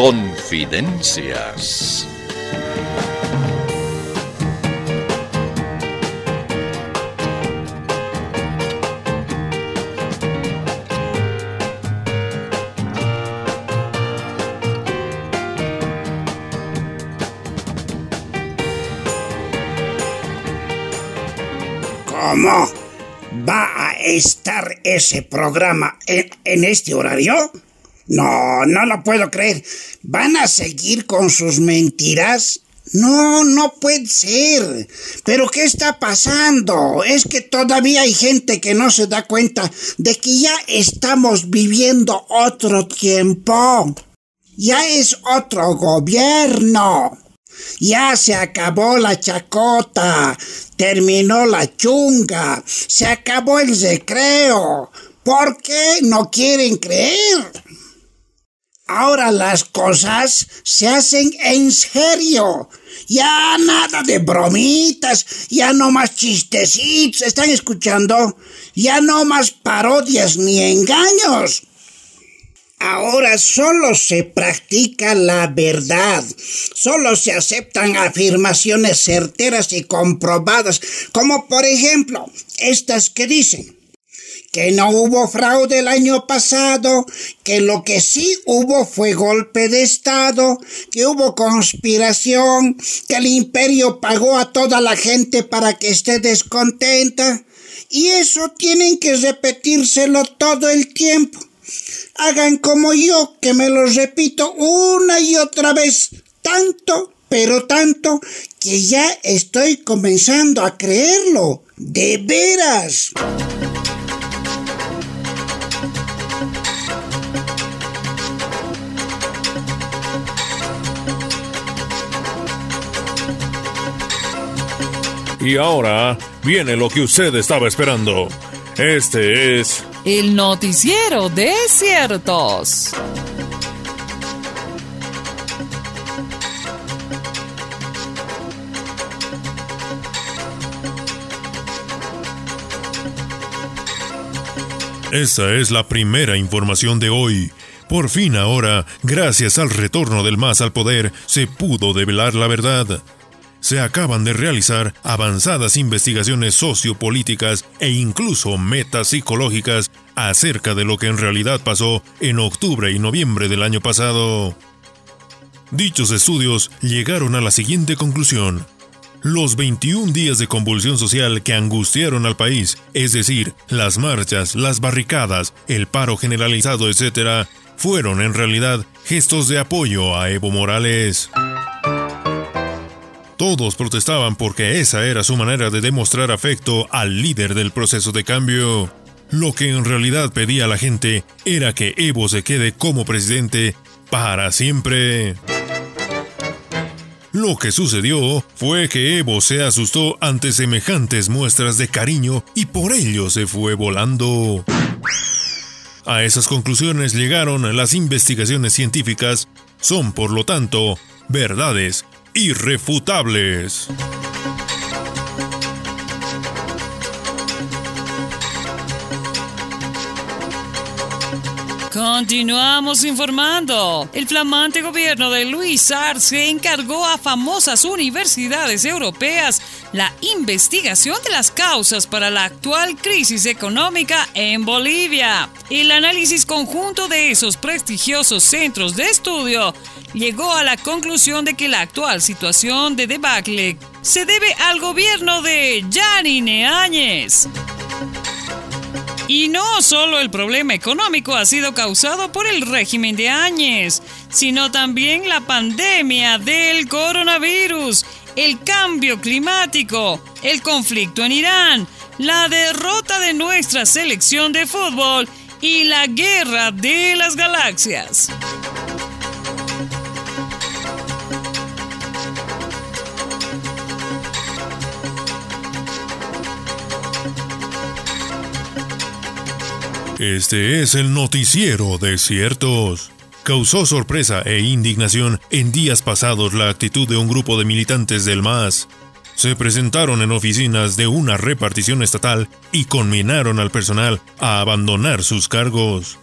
Confidencias. ¿Cómo? ¿Va a estar ese programa en, este horario? No, no lo puedo creer. ¿Van a seguir con sus mentiras? No, no puede ser. ¿Pero qué está pasando? Es que todavía hay gente que no se da cuenta de que ya estamos viviendo otro tiempo. Ya es otro gobierno. Ya se acabó la chacota, terminó la chunga, se acabó el recreo. ¿Por qué no quieren creer? Ahora las cosas se hacen en serio. Ya nada de bromitas, ya no más chistecitos, ¿están escuchando? Ya no más parodias ni engaños. Ahora solo se practica la verdad, solo se aceptan afirmaciones certeras y comprobadas, como por ejemplo estas que dicen que no hubo fraude el año pasado, que lo que sí hubo fue golpe de Estado, que hubo conspiración, que el imperio pagó a toda la gente para que esté descontenta. Y eso tienen que repetírselo todo el tiempo hagan como yo, que me lo repito una y otra vez, tanto, pero tanto, que ya estoy comenzando a creerlo, de veras. Y ahora viene lo que usted estaba esperando. Este es el noticiero de ciertos. Esa es la primera información de hoy. Por fin ahora, gracias al retorno del MAS al poder, se pudo develar la verdad se acaban de realizar avanzadas investigaciones sociopolíticas e incluso metapsicológicas acerca de lo que en realidad pasó en octubre y noviembre del año pasado. Dichos estudios llegaron a la siguiente conclusión. Los 21 días de convulsión social que angustiaron al país, es decir, las marchas, las barricadas, el paro generalizado, etc., fueron en realidad gestos de apoyo a Evo Morales. Todos protestaban porque esa era su manera de demostrar afecto al líder del proceso de cambio. Lo que en realidad pedía la gente era que Evo se quede como presidente para siempre. Lo que sucedió fue que Evo se asustó ante semejantes muestras de cariño y por ello se fue volando. A esas conclusiones llegaron las investigaciones científicas, son por lo tanto verdades irrefutables. Continuamos informando. El flamante gobierno de Luis Arce encargó a famosas universidades europeas la investigación de las causas para la actual crisis económica en Bolivia. El análisis conjunto de esos prestigiosos centros de estudio llegó a la conclusión de que la actual situación de debacle se debe al gobierno de Yanine Áñez. Y no solo el problema económico ha sido causado por el régimen de Áñez, sino también la pandemia del coronavirus, el cambio climático, el conflicto en Irán, la derrota de nuestra selección de fútbol y la guerra de las galaxias. Este es el noticiero de ciertos. Causó sorpresa e indignación en días pasados la actitud de un grupo de militantes del MAS. Se presentaron en oficinas de una repartición estatal y conminaron al personal a abandonar sus cargos.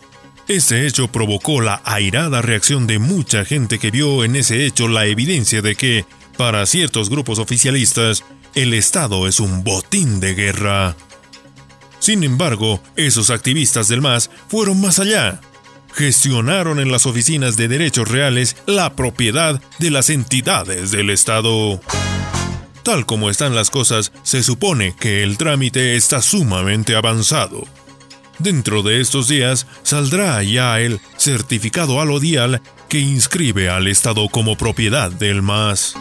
Este hecho provocó la airada reacción de mucha gente que vio en ese hecho la evidencia de que, para ciertos grupos oficialistas, el Estado es un botín de guerra. Sin embargo, esos activistas del MAS fueron más allá. Gestionaron en las oficinas de derechos reales la propiedad de las entidades del Estado. Tal como están las cosas, se supone que el trámite está sumamente avanzado. Dentro de estos días saldrá ya el certificado alodial que inscribe al Estado como propiedad del MAS.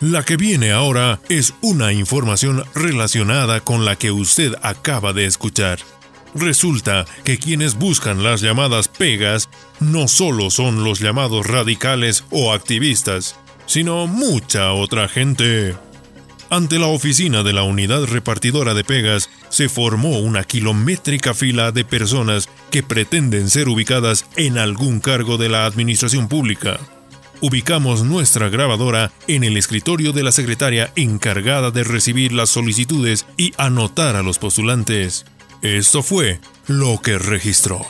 La que viene ahora es una información relacionada con la que usted acaba de escuchar. Resulta que quienes buscan las llamadas pegas no solo son los llamados radicales o activistas, sino mucha otra gente. Ante la oficina de la unidad repartidora de pegas se formó una kilométrica fila de personas que pretenden ser ubicadas en algún cargo de la administración pública ubicamos nuestra grabadora en el escritorio de la secretaria encargada de recibir las solicitudes y anotar a los postulantes. Esto fue lo que registró.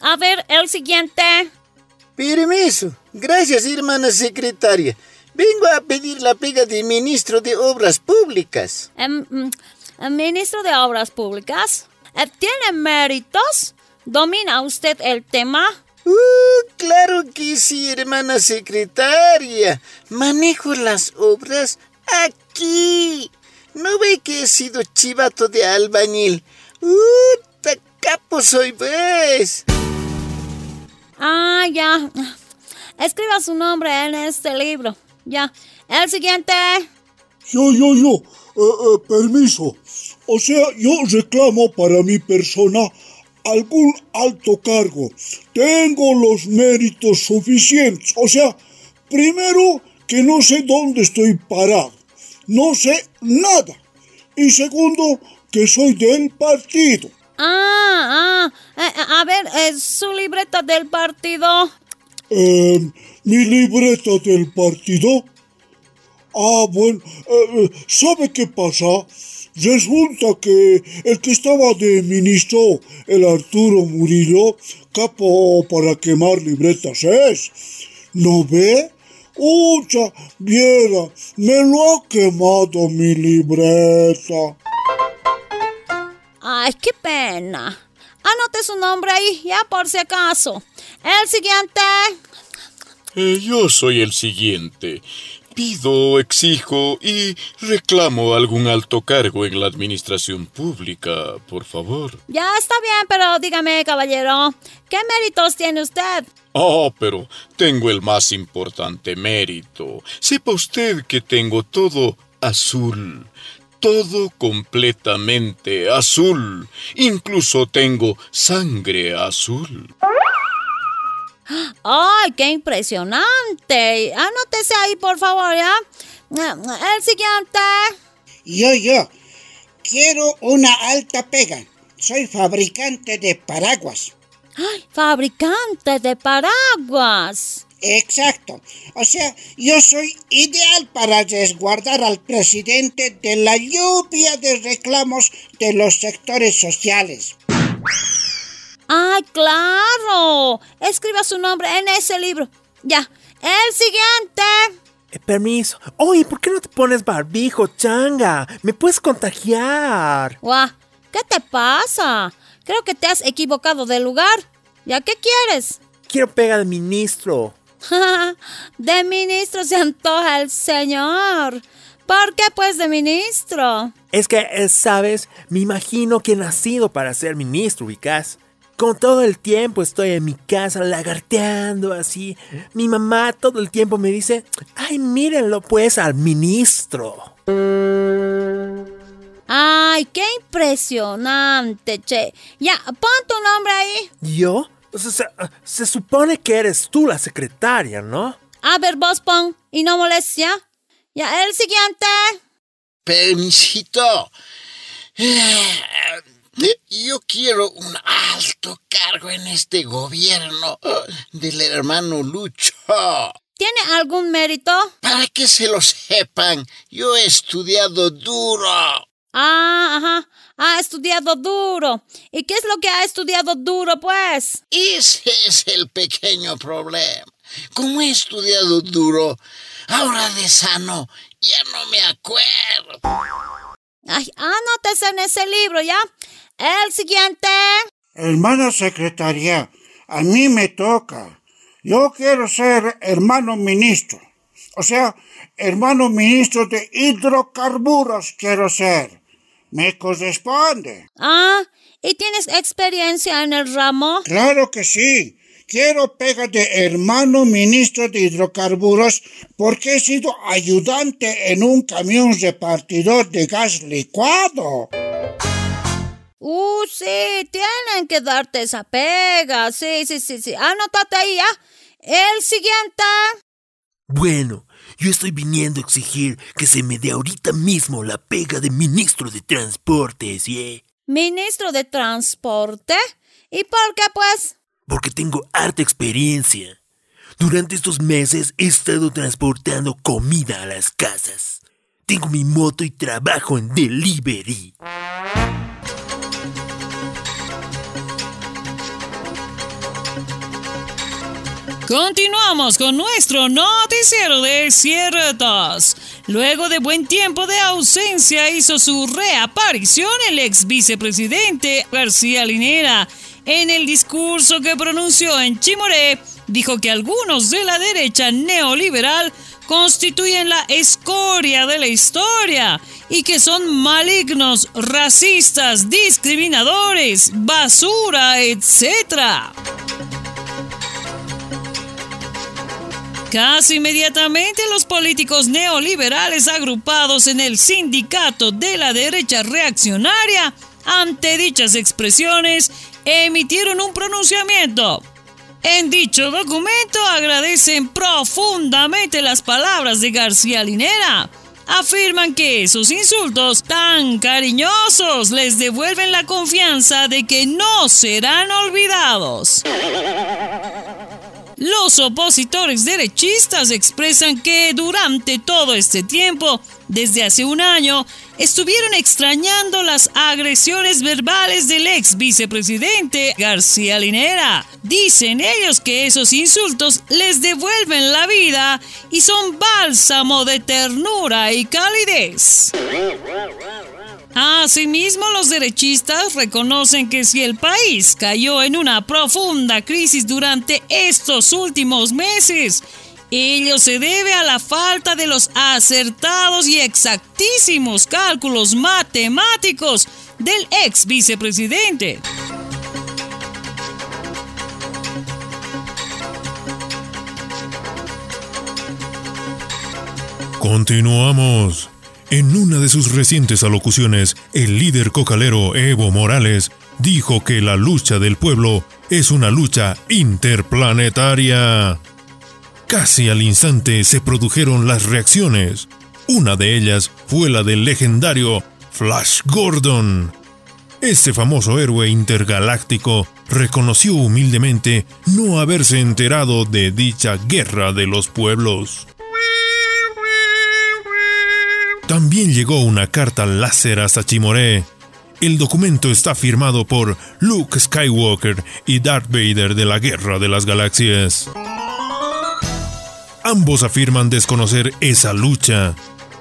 A ver, el siguiente. Permiso. Gracias, hermana secretaria. Vengo a pedir la pega de ministro de Obras Públicas. Em, mm, ministro de Obras Públicas. Eh, ¿Tiene méritos? ¿Domina usted el tema? Uh, claro que sí, hermana secretaria. Manejo las obras aquí. ¿No ve que he sido chivato de albañil? ¡Uh, capo soy, pues! Ah, ya. Escriba su nombre en este libro. Ya. El siguiente. Yo, yo, yo. Eh, eh, permiso. O sea, yo reclamo para mi persona algún alto cargo. Tengo los méritos suficientes. O sea, primero que no sé dónde estoy parado. No sé nada. Y segundo, que soy del partido. Ah, ah. Eh, a ver, eh, su libreta del partido. Eh, mi libreta del partido. Ah, bueno, ¿sabe qué pasa? Resulta que el que estaba de ministro, el Arturo Murillo, capo para quemar libretas es. ¿No ve? Ucha, viera, me lo ha quemado mi libreta. Ay, qué pena. Anote su nombre ahí, ya por si acaso. El siguiente. Eh, yo soy el siguiente. Pido, exijo y reclamo algún alto cargo en la administración pública, por favor. Ya está bien, pero dígame, caballero, ¿qué méritos tiene usted? Oh, pero tengo el más importante mérito. Sepa usted que tengo todo azul. Todo completamente azul. Incluso tengo sangre azul. ¡Ay, qué impresionante! Anótese ahí, por favor, ¿ya? El siguiente. Yo, yo. Quiero una alta pega. Soy fabricante de paraguas. ¡Ay, fabricante de paraguas! Exacto. O sea, yo soy ideal para resguardar al presidente de la lluvia de reclamos de los sectores sociales. ¡Ah, claro! Escriba su nombre en ese libro. Ya. El siguiente. Eh, permiso. Oye, ¿por qué no te pones barbijo, changa? Me puedes contagiar. Guau, ¿qué te pasa? Creo que te has equivocado de lugar. ¿Ya qué quieres? Quiero pega de ministro. de ministro se antoja el señor. ¿Por qué pues de ministro? Es que, eh, sabes, me imagino que he nacido para ser ministro, ubicás. Con todo el tiempo estoy en mi casa lagarteando así. Mi mamá todo el tiempo me dice, ay, mírenlo pues al ministro. Ay, qué impresionante, che. Ya, pon tu nombre ahí. ¿Yo? Se, se supone que eres tú la secretaria, ¿no? A ver, vos pon, y no molestia. Ya, el siguiente. Permisito. Yo quiero un alto cargo en este gobierno del hermano Lucho. ¿Tiene algún mérito? Para que se lo sepan, yo he estudiado duro. Ah, ajá. Ha estudiado duro. ¿Y qué es lo que ha estudiado duro, pues? Ese es el pequeño problema. Como he estudiado duro, ahora de sano, ya no me acuerdo. Ay, anótese en ese libro, ¿ya? El siguiente. Hermana secretaria, a mí me toca. Yo quiero ser hermano ministro. O sea, hermano ministro de hidrocarburos quiero ser. Me corresponde. Ah, ¿y tienes experiencia en el ramo? Claro que sí. Quiero pega de hermano ministro de hidrocarburos porque he sido ayudante en un camión repartidor de gas licuado. Uh, sí, tienen que darte esa pega. Sí, sí, sí, sí. Anótate ahí ya. El siguiente. Bueno, yo estoy viniendo a exigir que se me dé ahorita mismo la pega de ministro de Transportes, ¿sí? ¿Ministro de Transporte? ¿Y por qué, pues? Porque tengo harta experiencia. Durante estos meses he estado transportando comida a las casas. Tengo mi moto y trabajo en delivery. Continuamos con nuestro noticiero de ciertas. Luego de buen tiempo de ausencia hizo su reaparición el ex vicepresidente García Linera. En el discurso que pronunció en Chimoré, dijo que algunos de la derecha neoliberal constituyen la escoria de la historia y que son malignos, racistas, discriminadores, basura, etc. Casi inmediatamente los políticos neoliberales agrupados en el sindicato de la derecha reaccionaria, ante dichas expresiones, emitieron un pronunciamiento. En dicho documento agradecen profundamente las palabras de García Linera. Afirman que esos insultos tan cariñosos les devuelven la confianza de que no serán olvidados. Los opositores derechistas expresan que durante todo este tiempo, desde hace un año, estuvieron extrañando las agresiones verbales del ex vicepresidente García Linera. Dicen ellos que esos insultos les devuelven la vida y son bálsamo de ternura y calidez. Asimismo, los derechistas reconocen que si el país cayó en una profunda crisis durante estos últimos meses, ello se debe a la falta de los acertados y exactísimos cálculos matemáticos del ex vicepresidente. Continuamos. En una de sus recientes alocuciones, el líder cocalero Evo Morales dijo que la lucha del pueblo es una lucha interplanetaria. Casi al instante se produjeron las reacciones. Una de ellas fue la del legendario Flash Gordon. Este famoso héroe intergaláctico reconoció humildemente no haberse enterado de dicha guerra de los pueblos. También llegó una carta láser hasta Chimoré. El documento está firmado por Luke Skywalker y Darth Vader de la Guerra de las Galaxias. Ambos afirman desconocer esa lucha.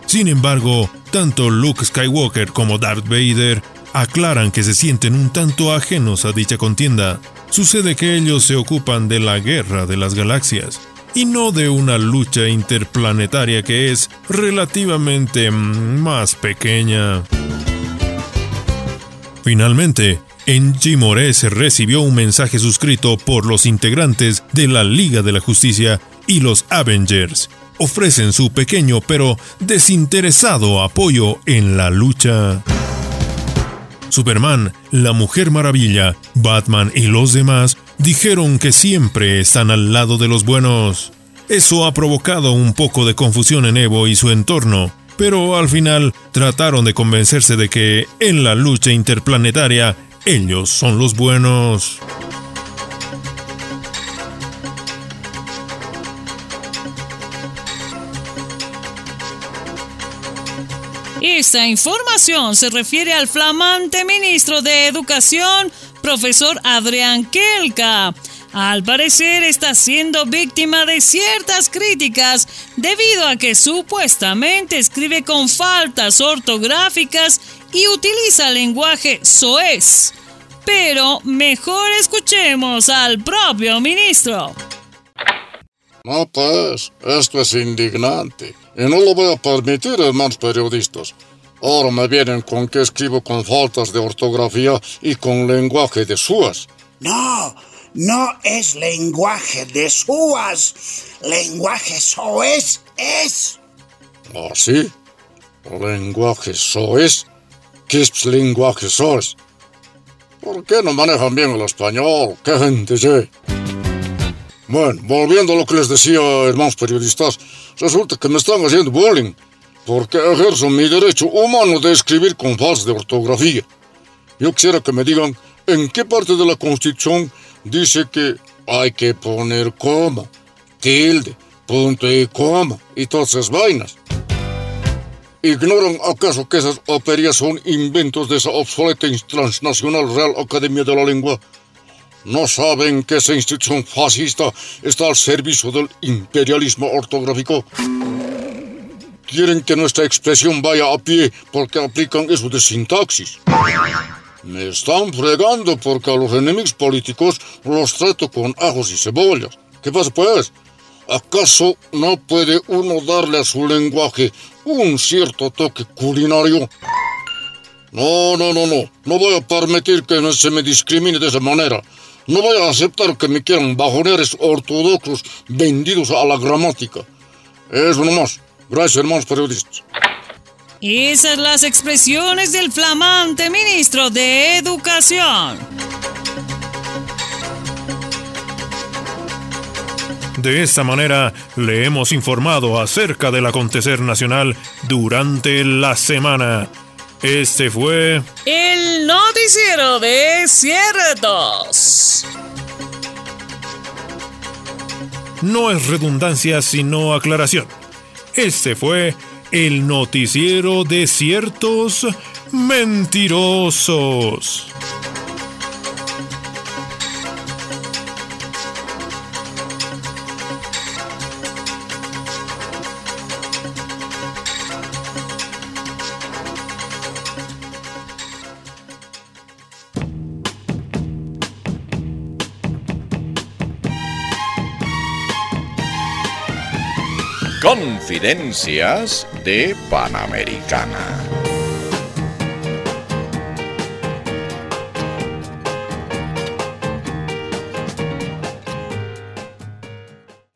Sin embargo, tanto Luke Skywalker como Darth Vader aclaran que se sienten un tanto ajenos a dicha contienda. Sucede que ellos se ocupan de la Guerra de las Galaxias y no de una lucha interplanetaria que es relativamente más pequeña. Finalmente, en Chimoré se recibió un mensaje suscrito por los integrantes de la Liga de la Justicia y los Avengers. Ofrecen su pequeño pero desinteresado apoyo en la lucha. Superman, la Mujer Maravilla, Batman y los demás dijeron que siempre están al lado de los buenos. Eso ha provocado un poco de confusión en Evo y su entorno, pero al final trataron de convencerse de que en la lucha interplanetaria ellos son los buenos. Esta información se refiere al flamante ministro de Educación, profesor Adrián Kelka. Al parecer está siendo víctima de ciertas críticas debido a que supuestamente escribe con faltas ortográficas y utiliza lenguaje soez. Pero mejor escuchemos al propio ministro. No, pues, esto es indignante. Y no lo voy a permitir, hermanos periodistas. Ahora me vienen con que escribo con faltas de ortografía y con lenguaje de suas. No, no es lenguaje de suas. Lenguaje soez es. ¿Ah, sí? ¿Lenguaje soez? ¿Qué es lenguaje soez? ¿Por qué no manejan bien el español? ¡Qué gente, sí! Bueno, volviendo a lo que les decía, hermanos periodistas, resulta que me están haciendo bullying porque ejerzo mi derecho humano de escribir con faltas de ortografía. Yo quisiera que me digan en qué parte de la Constitución dice que hay que poner coma, tilde, punto y coma y todas esas vainas. ¿Ignoran acaso que esas operías son inventos de esa obsoleta transnacional Real Academia de la Lengua? ¿No saben que esa institución fascista está al servicio del imperialismo ortográfico? Quieren que nuestra expresión vaya a pie porque aplican eso de sintaxis. Me están fregando porque a los enemigos políticos los trato con ajos y cebollas. ¿Qué pasa pues? ¿Acaso no puede uno darle a su lenguaje un cierto toque culinario? No, no, no, no. No voy a permitir que se me discrimine de esa manera. No voy a aceptar que me quieran bajoneres ortodoxos vendidos a la gramática. Eso nomás. Gracias, hermanos periodistas. Esas las expresiones del flamante ministro de Educación. De esta manera le hemos informado acerca del acontecer nacional durante la semana. Este fue el noticiero de ciertos. No es redundancia sino aclaración. Este fue el noticiero de ciertos mentirosos. Confidencias de Panamericana.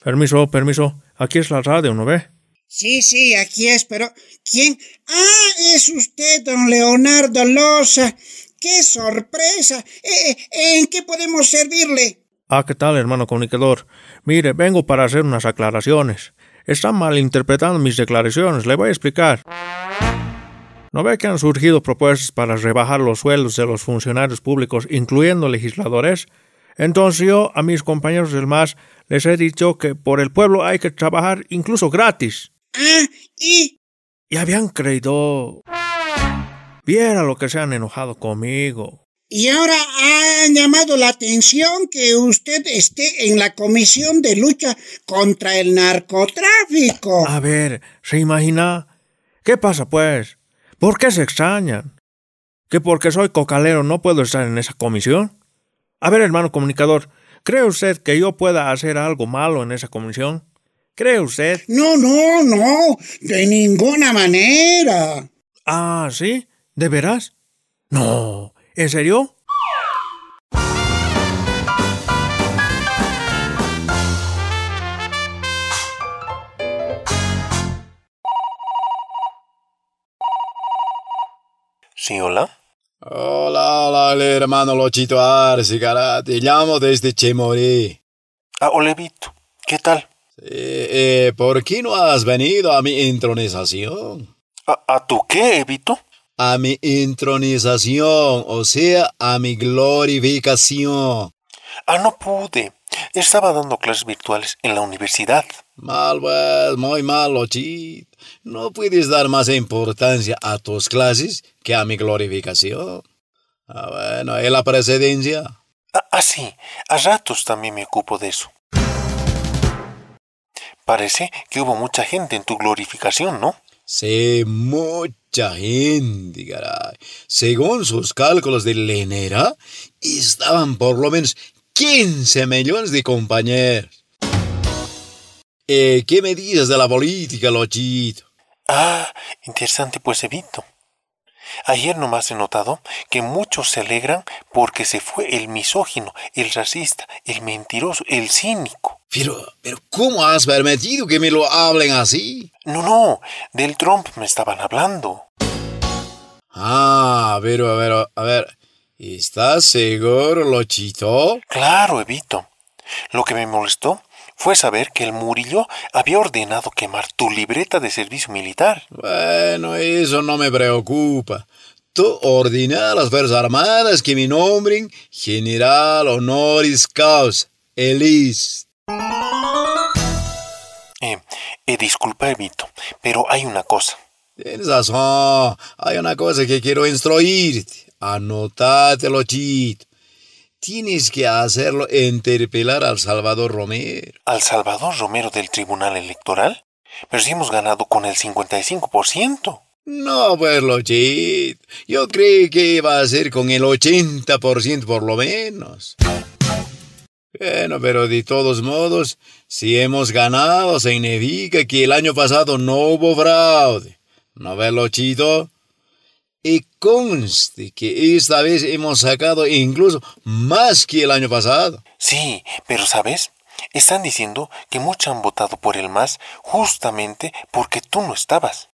Permiso, permiso. Aquí es la radio, ¿no ve? Sí, sí, aquí es, pero ¿quién? Ah, es usted, don Leonardo Loza. ¡Qué sorpresa! Eh, ¿En qué podemos servirle? Ah, ¿qué tal, hermano comunicador? Mire, vengo para hacer unas aclaraciones. Están malinterpretando mis declaraciones, le voy a explicar. ¿No ve que han surgido propuestas para rebajar los sueldos de los funcionarios públicos, incluyendo legisladores? Entonces yo a mis compañeros del MAS les he dicho que por el pueblo hay que trabajar incluso gratis. Ah, y... Y habían creído... Viera lo que se han enojado conmigo. Y ahora han llamado la atención que usted esté en la Comisión de Lucha contra el Narcotráfico. A ver, ¿se imagina? ¿Qué pasa pues? ¿Por qué se extrañan? ¿Que porque soy cocalero no puedo estar en esa comisión? A ver, hermano comunicador, ¿cree usted que yo pueda hacer algo malo en esa comisión? ¿Cree usted? No, no, no, de ninguna manera. Ah, ¿sí? ¿De veras? No, ¿en serio? Sí, hola. Hola, hola, el hermano Lochito Arce, cara. Te llamo desde Chemorí. Ah, Olevito. ¿Qué tal? Sí, eh, ¿Por qué no has venido a mi intronización? ¿A, a tu qué, Evito? A mi intronización, o sea, a mi glorificación. Ah, no pude. Estaba dando clases virtuales en la universidad. Mal, pues, muy mal, Lochito. No puedes dar más importancia a tus clases que a mi glorificación. Ah, bueno, ¿y la presidencia? Ah, ah, sí, a ratos también me ocupo de eso. Parece que hubo mucha gente en tu glorificación, ¿no? Sí, mucha gente, caray. Según sus cálculos de Lenera, estaban por lo menos 15 millones de compañeros. Eh, ¿Qué me dices de la política, Lochito? Ah, interesante, pues Evito. Ayer nomás he notado que muchos se alegran porque se fue el misógino, el racista, el mentiroso, el cínico. Pero, pero, ¿cómo has permitido que me lo hablen así? No, no, del Trump me estaban hablando. Ah, pero, a ver, a ver, ¿estás seguro, Lochito? Claro, Evito. Lo que me molestó fue saber que el Murillo había ordenado quemar tu libreta de servicio militar. Bueno, eso no me preocupa. Tú ordena a las Fuerzas Armadas que me nombren General Honoris Causa, Elis. Eh, eh, disculpa, Evito, pero hay una cosa. Tienes razón. Hay una cosa que quiero instruirte. Anótatelo, chito. Tienes que hacerlo interpelar al Salvador Romero. ¿Al Salvador Romero del Tribunal Electoral? Pero si hemos ganado con el 55%. No, pues, Lochit. Yo creí que iba a ser con el 80% por lo menos. Bueno, pero de todos modos, si hemos ganado, significa que el año pasado no hubo fraude. ¿No ves, Lochito? Y conste que esta vez hemos sacado incluso más que el año pasado. Sí, pero ¿sabes? Están diciendo que muchos han votado por el MAS justamente porque tú no estabas.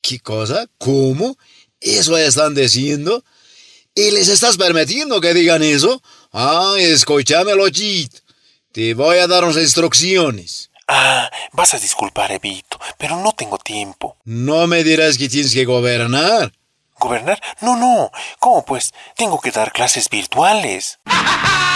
¿Qué cosa? ¿Cómo? ¿Eso están diciendo? ¿Y les estás permitiendo que digan eso? Ah, escúchame, Chit. Te voy a dar unas instrucciones. Ah, vas a disculpar, Evito, pero no tengo tiempo. No me dirás que tienes que gobernar. ¿Gobernar? No, no. ¿Cómo pues? Tengo que dar clases virtuales.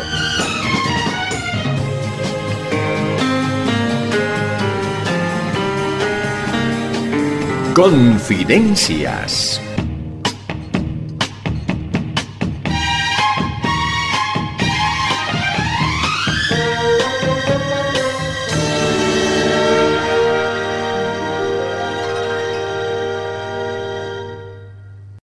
Confidencias.